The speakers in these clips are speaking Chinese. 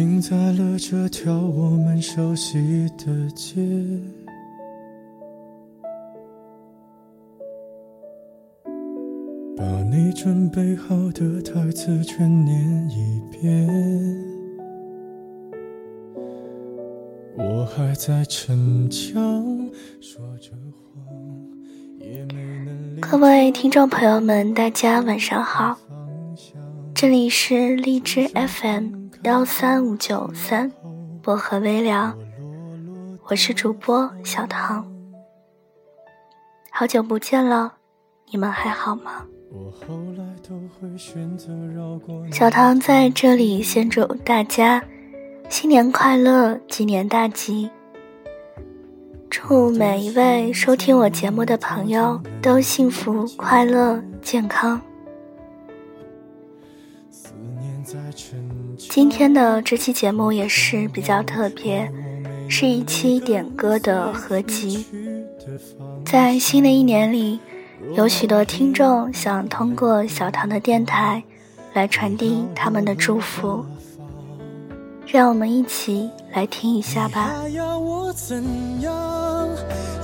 停在了这条我们熟悉的街，把你准备好的台词全念一遍。我还在逞强，说着谎，也没能各位听众朋友们，大家晚上好，这里是荔枝 FM。幺三五九三，薄荷微凉，我是主播小唐，好久不见了，你们还好吗？小唐在这里先祝大家新年快乐，鸡年大吉，祝每一位收听我节目的朋友都幸福、快乐、健康。今天的这期节目也是比较特别，是一期点歌的合集。在新的一年里，有许多听众想通过小唐的电台来传递他们的祝福，让我们一起来听一下吧。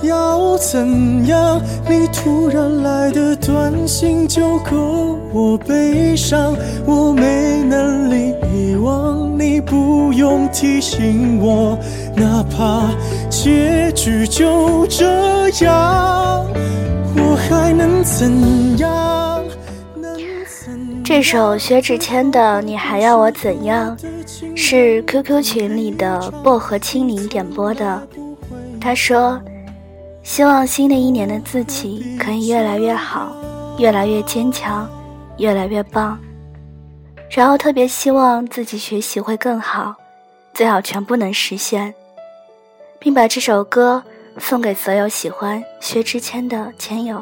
要怎样？你突然来的短信就够我悲伤，我没能力遗忘你，不用提醒我，哪怕结局就这样，我还能怎样？这首薛之谦的《你还要我怎样》是 QQ 群里的薄荷青柠点播的，他说。希望新的一年的自己可以越来越好，越来越坚强，越来越棒。然后特别希望自己学习会更好，最好全部能实现，并把这首歌送给所有喜欢薛之谦的前友。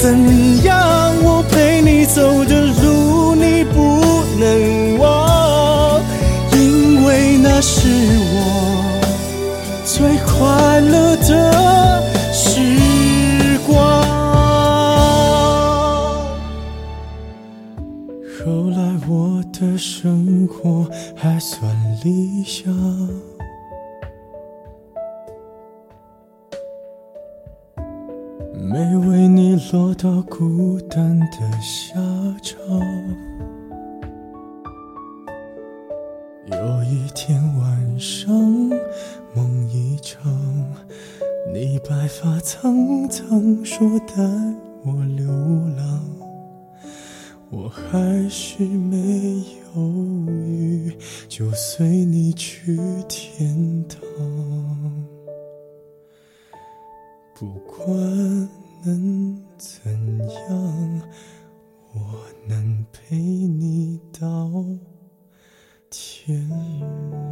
怎样。我陪你走的说带我流浪，我还是没犹豫，就随你去天堂，不管。能怎样？我能陪你到天亮。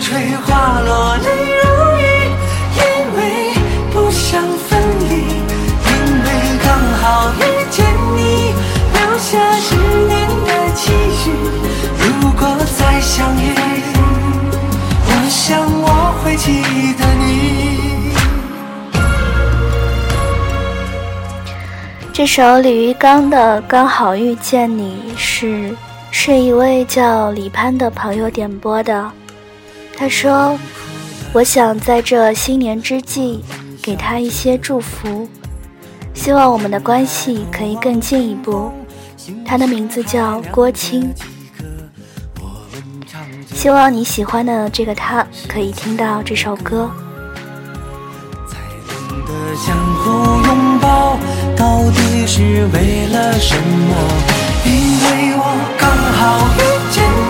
吹花落泪如雨，因为不想分离。因为刚好遇见你，留下十年的期许。如果再相遇，我想我会记得你。这首李玉刚的《刚好遇见你》是是一位叫李潘的朋友点播的。他说：“我想在这新年之际给他一些祝福，希望我们的关系可以更进一步。”他的名字叫郭青，希望你喜欢的这个他可以听到这首歌。才懂得相互拥抱，到底是为了什么？因为我刚好遇见你，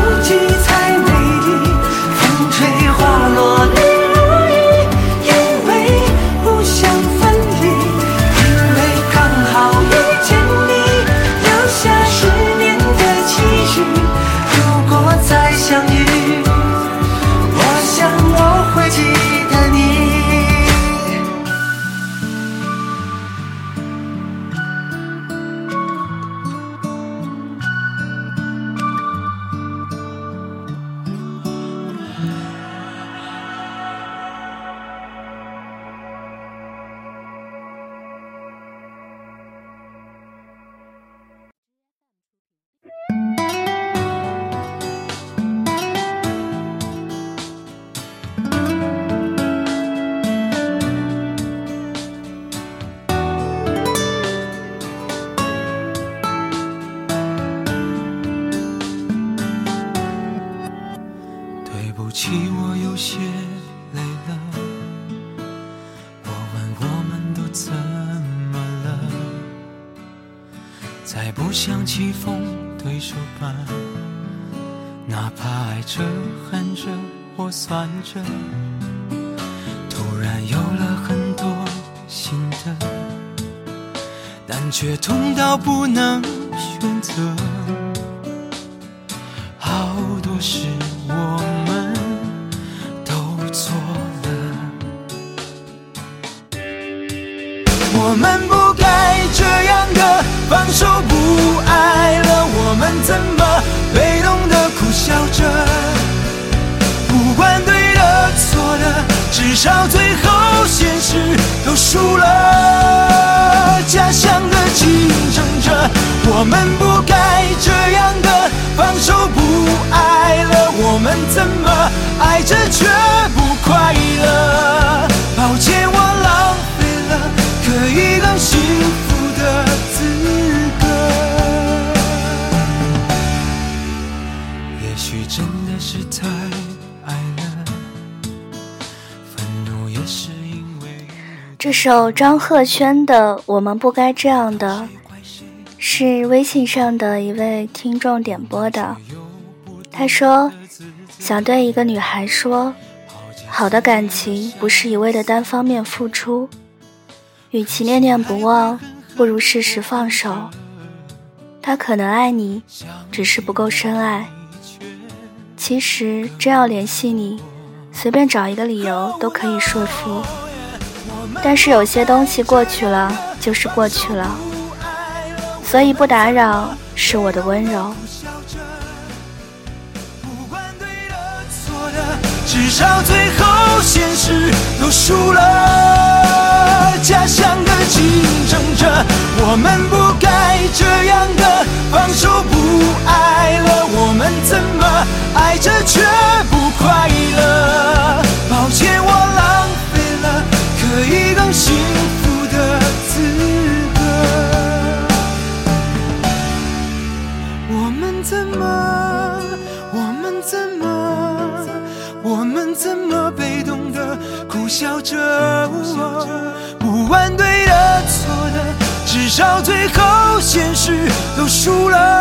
不起，我有些累了。我问我们都怎么了？再不想棋逢对手吧，哪怕爱着、恨着或算着，突然有了很多心得，但却痛到不能选择。好多事我都输了。家乡的竞争者，我们不该这样的放手不爱了，我们怎么爱着却不快乐？抱歉，我浪费了可以更幸福的资格。也许真的是太这首张赫宣的《我们不该这样的》是微信上的一位听众点播的。他说：“想对一个女孩说，好的感情不是一味的单方面付出，与其念念不忘，不如适时放手。他可能爱你，只是不够深爱。其实真要联系你，随便找一个理由都可以说服。但是有些东西过去了就是过去了，所以不打扰是我的温柔。至少最后现实都输了，假想的竞争者，我们不该这样的放手不爱了，我们怎么爱着却不快乐？抱歉，我浪费可以更幸福的资格。我们怎么？我们怎么？我们怎么被动的苦笑着？不管对的错的，至少最后现实都输了。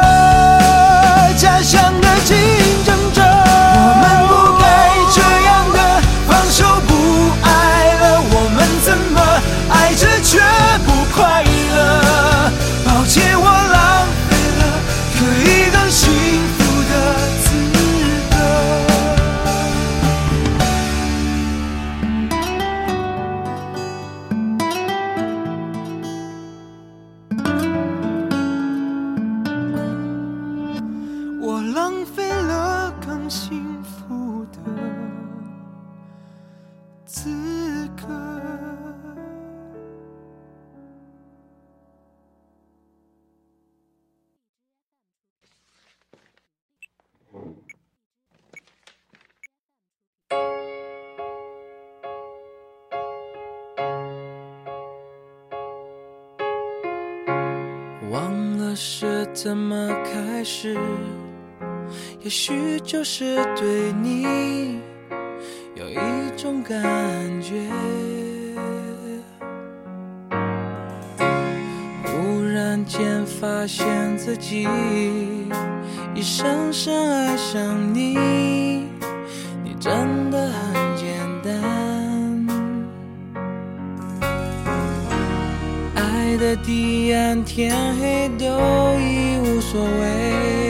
也许就是对你有一种感觉。忽然间发现自己已深深爱上你，你真的很简单。爱的彼岸，天黑都已无所谓，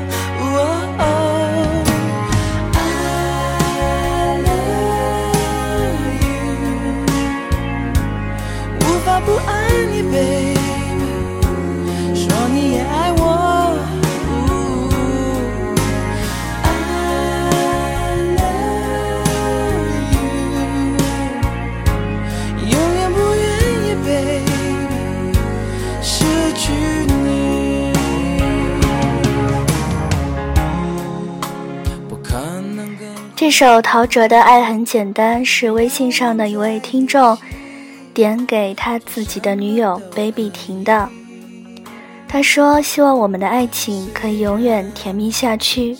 这首陶喆的《爱很简单》是微信上的一位听众点给他自己的女友 baby 婷的。他说：“希望我们的爱情可以永远甜蜜下去，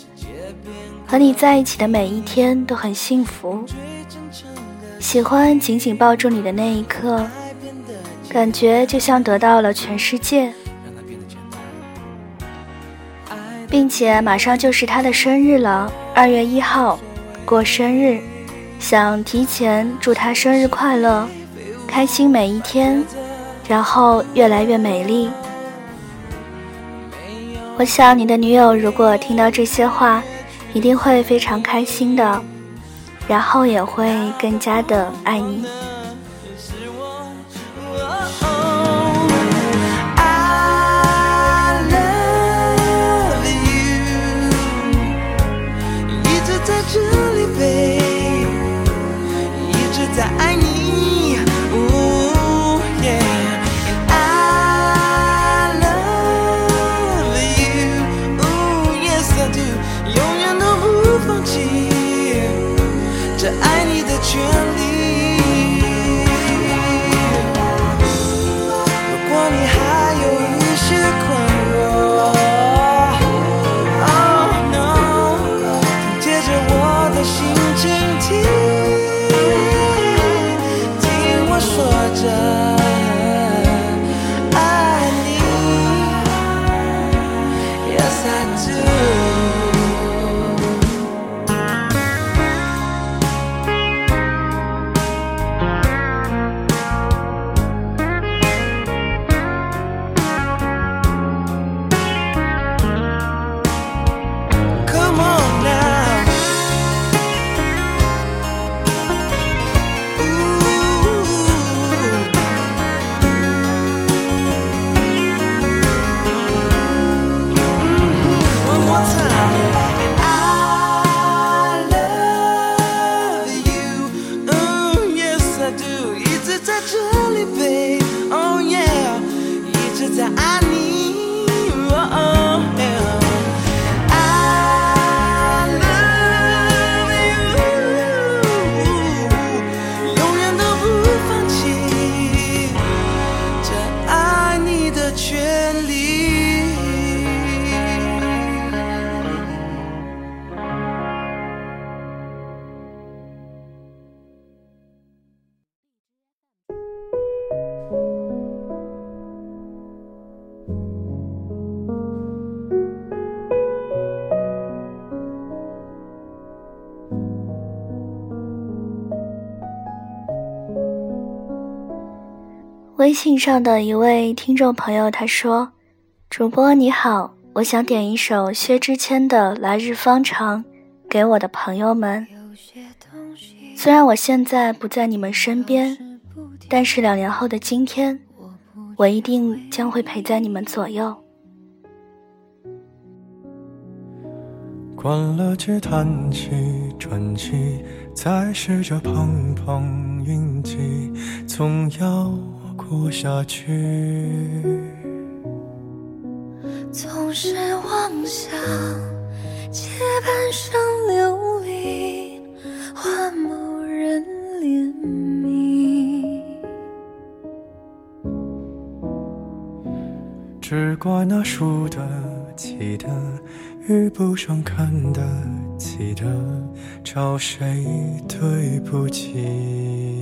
和你在一起的每一天都很幸福。喜欢紧紧抱住你的那一刻，感觉就像得到了全世界。”并且马上就是他的生日了，二月一号过生日，想提前祝他生日快乐，开心每一天，然后越来越美丽。我想你的女友如果听到这些话，一定会非常开心的，然后也会更加的爱你。微信上的一位听众朋友他说：“主播你好，我想点一首薛之谦的《来日方长》给我的朋友们。虽然我现在不在你们身边，但是两年后的今天，我一定将会陪在你们左右。”关了机，叹气，转机，再试着碰碰运气，总要。活下去，总是妄想借半生流离换某人怜悯，只怪那输得起的遇不上看得起的，找谁对不起？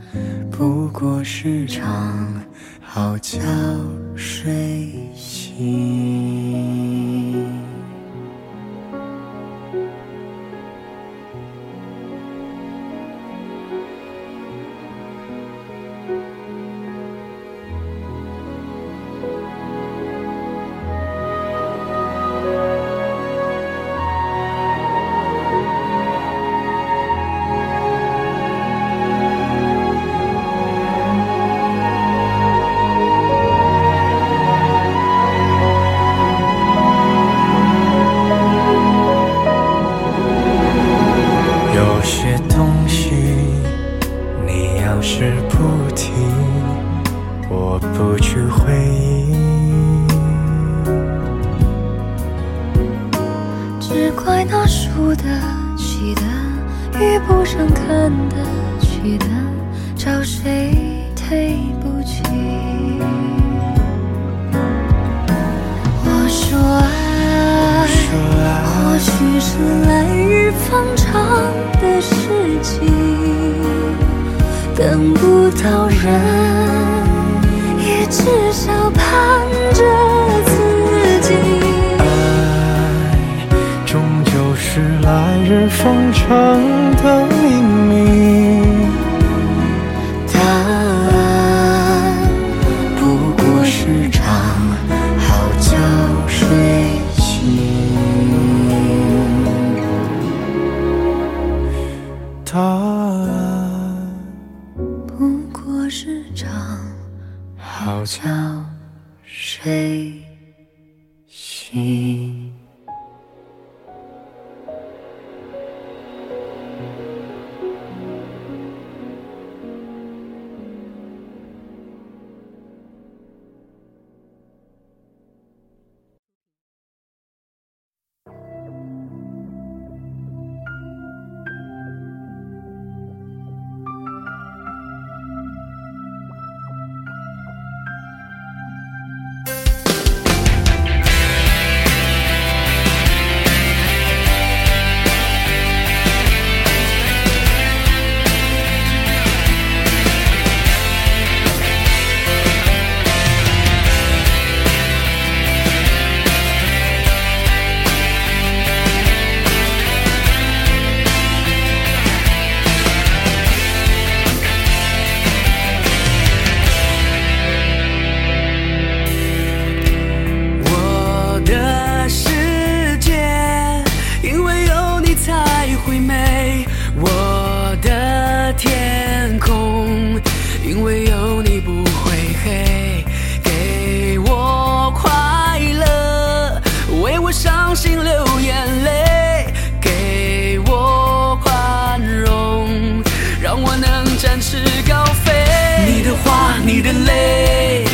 不过是场。好觉睡醒。因为有你不会黑，给我快乐，为我伤心流眼泪，给我宽容，让我能展翅高飞。你的话，你的泪，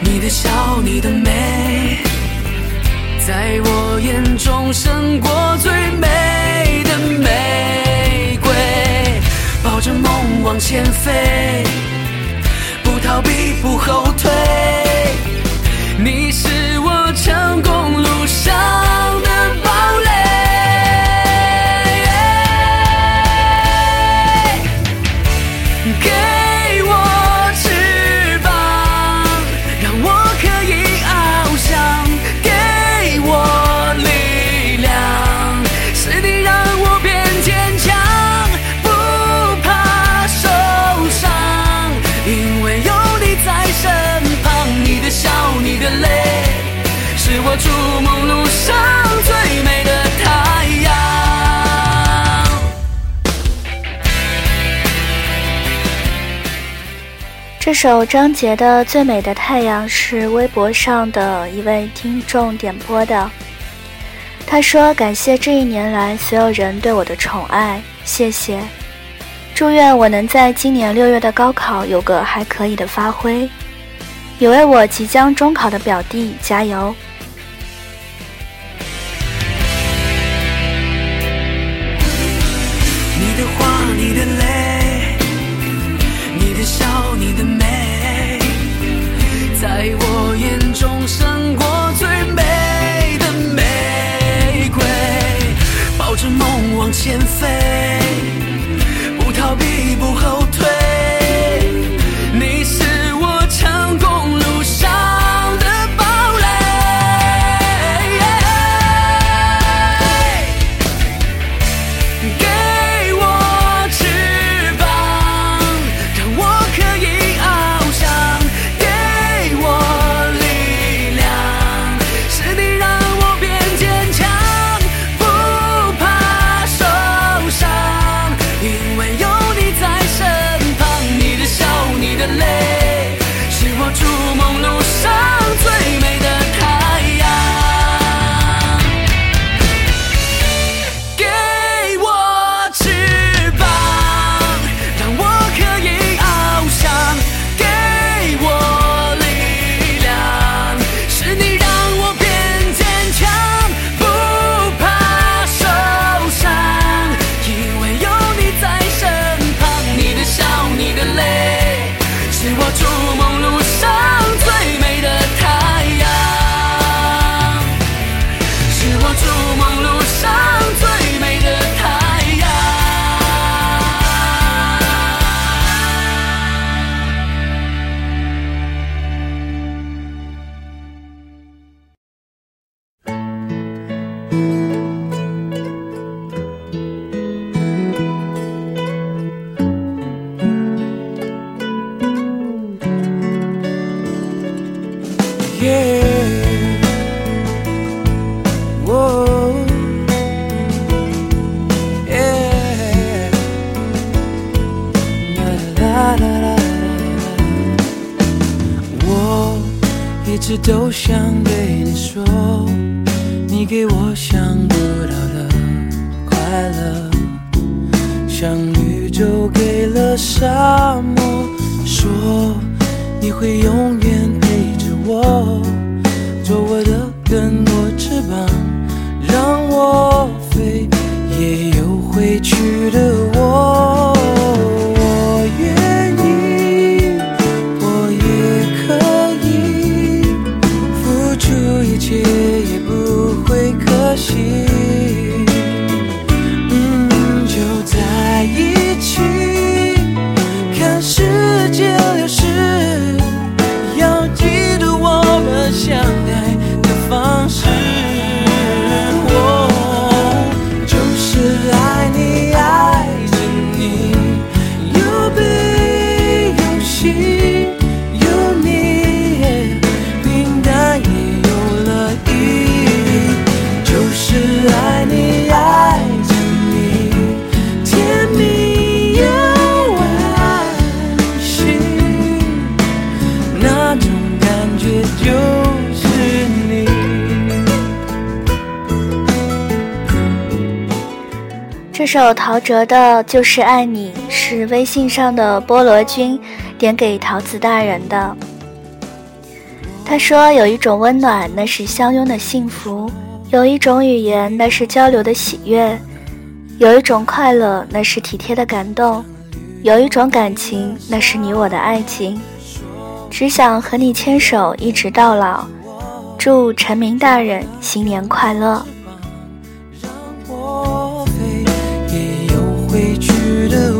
你的笑，你的美，在我眼中胜过最往前飞，不逃避，不后退。你是我成功路上在身旁。你的笑，你的泪，是我筑梦路上最美的太阳。这首张杰的《最美的太阳》是微博上的一位听众点播的。他说：“感谢这一年来所有人对我的宠爱，谢谢。祝愿我能在今年六月的高考有个还可以的发挥，也为我即将中考的表弟加油。”你的话，你的泪，你的笑，你的美，在我眼中胜过最美的玫瑰。抱着梦往前飞，都想首陶喆的《就是爱你》是微信上的菠萝君点给桃子大人的。他说：“有一种温暖，那是相拥的幸福；有一种语言，那是交流的喜悦；有一种快乐，那是体贴的感动；有一种感情，那是你我的爱情。只想和你牵手，一直到老。祝陈明大人新年快乐。”离去的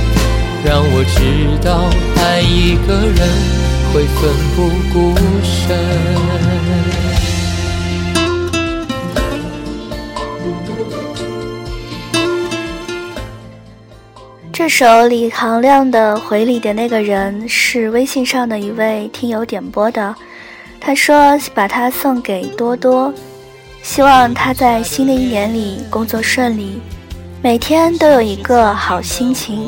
让我知道，爱一个人会奋不顾身。这首李行亮的《回礼的那个人》是微信上的一位听友点播的，他说把它送给多多，希望他在新的一年里工作顺利，每天都有一个好心情。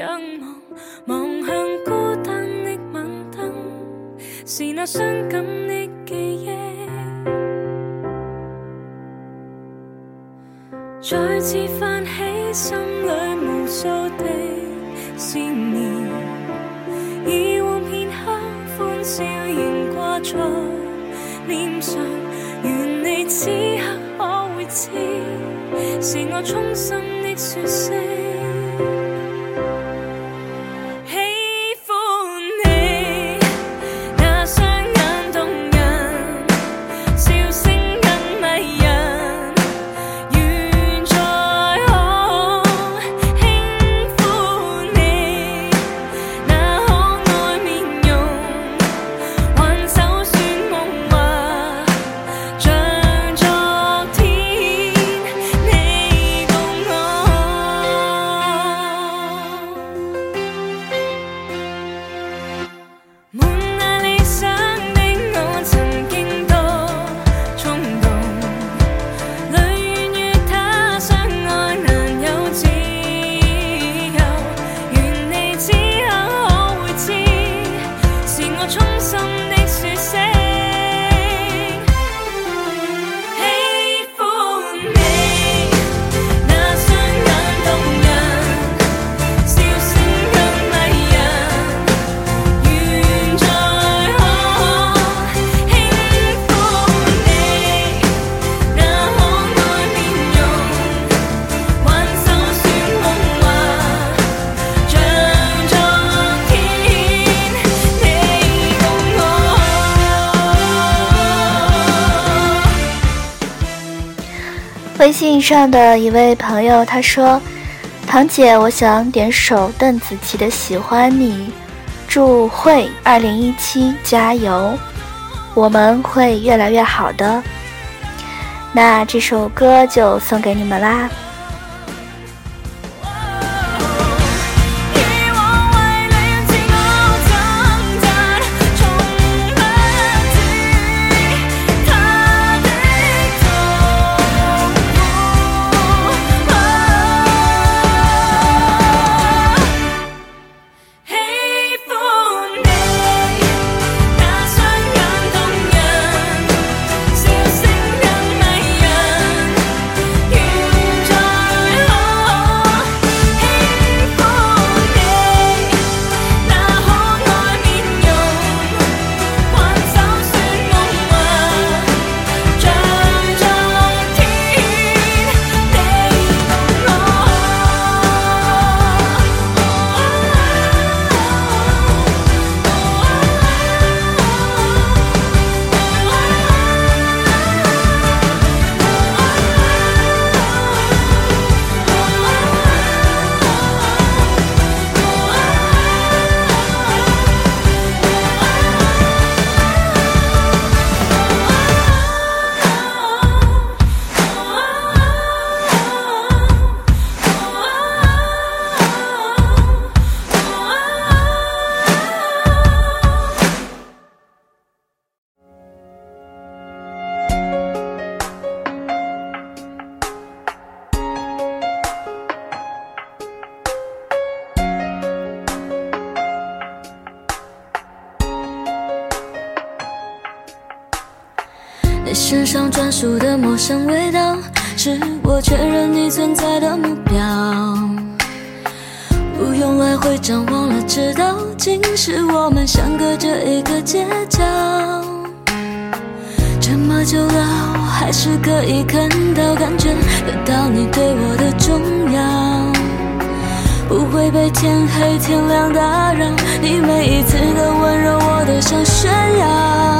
仰望，望向孤单的晚灯，是那伤感的记忆，再次泛起心里无数的思念，以往片刻。欢笑仍挂在脸上，愿你此刻可会知，是我衷心的说声。微信上的一位朋友他说：“堂姐，我想点首邓紫棋的《喜欢你》，祝会二零一七加油，我们会越来越好的。那这首歌就送给你们啦。”的陌生味道，是我确认你存在的目标。不用来回张望了，知道竟是我们相隔着一个街角。这么久了，我还是可以看到、感觉得到你对我的重要。不会被天黑天亮打扰，你每一次的温柔我都想炫耀。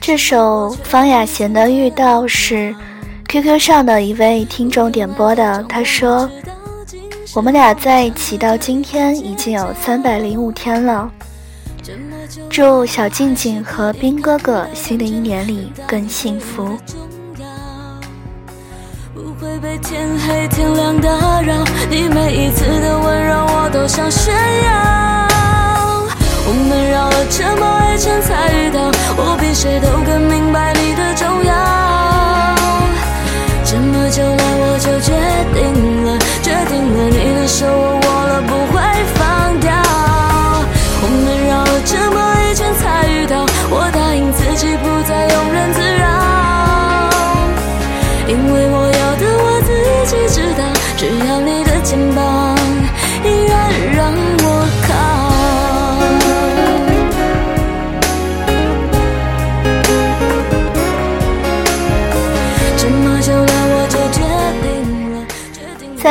这首方雅贤的《遇到》是 QQ 上的一位听众点播的。他说：“我们俩在一起到今天已经有三百零五天了，祝小静静和兵哥哥新的一年里更幸福。”不会被天黑天亮打扰，你每一次的温柔我都想炫耀。们绕了这么一圈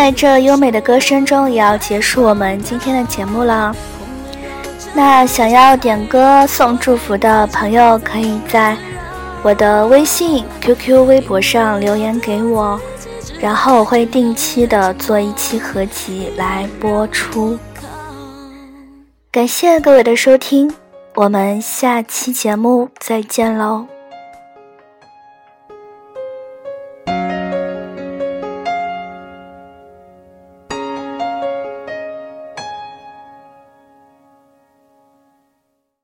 在这优美的歌声中，也要结束我们今天的节目了。那想要点歌送祝福的朋友，可以在我的微信、QQ、微博上留言给我，然后我会定期的做一期合集来播出。感谢各位的收听，我们下期节目再见喽。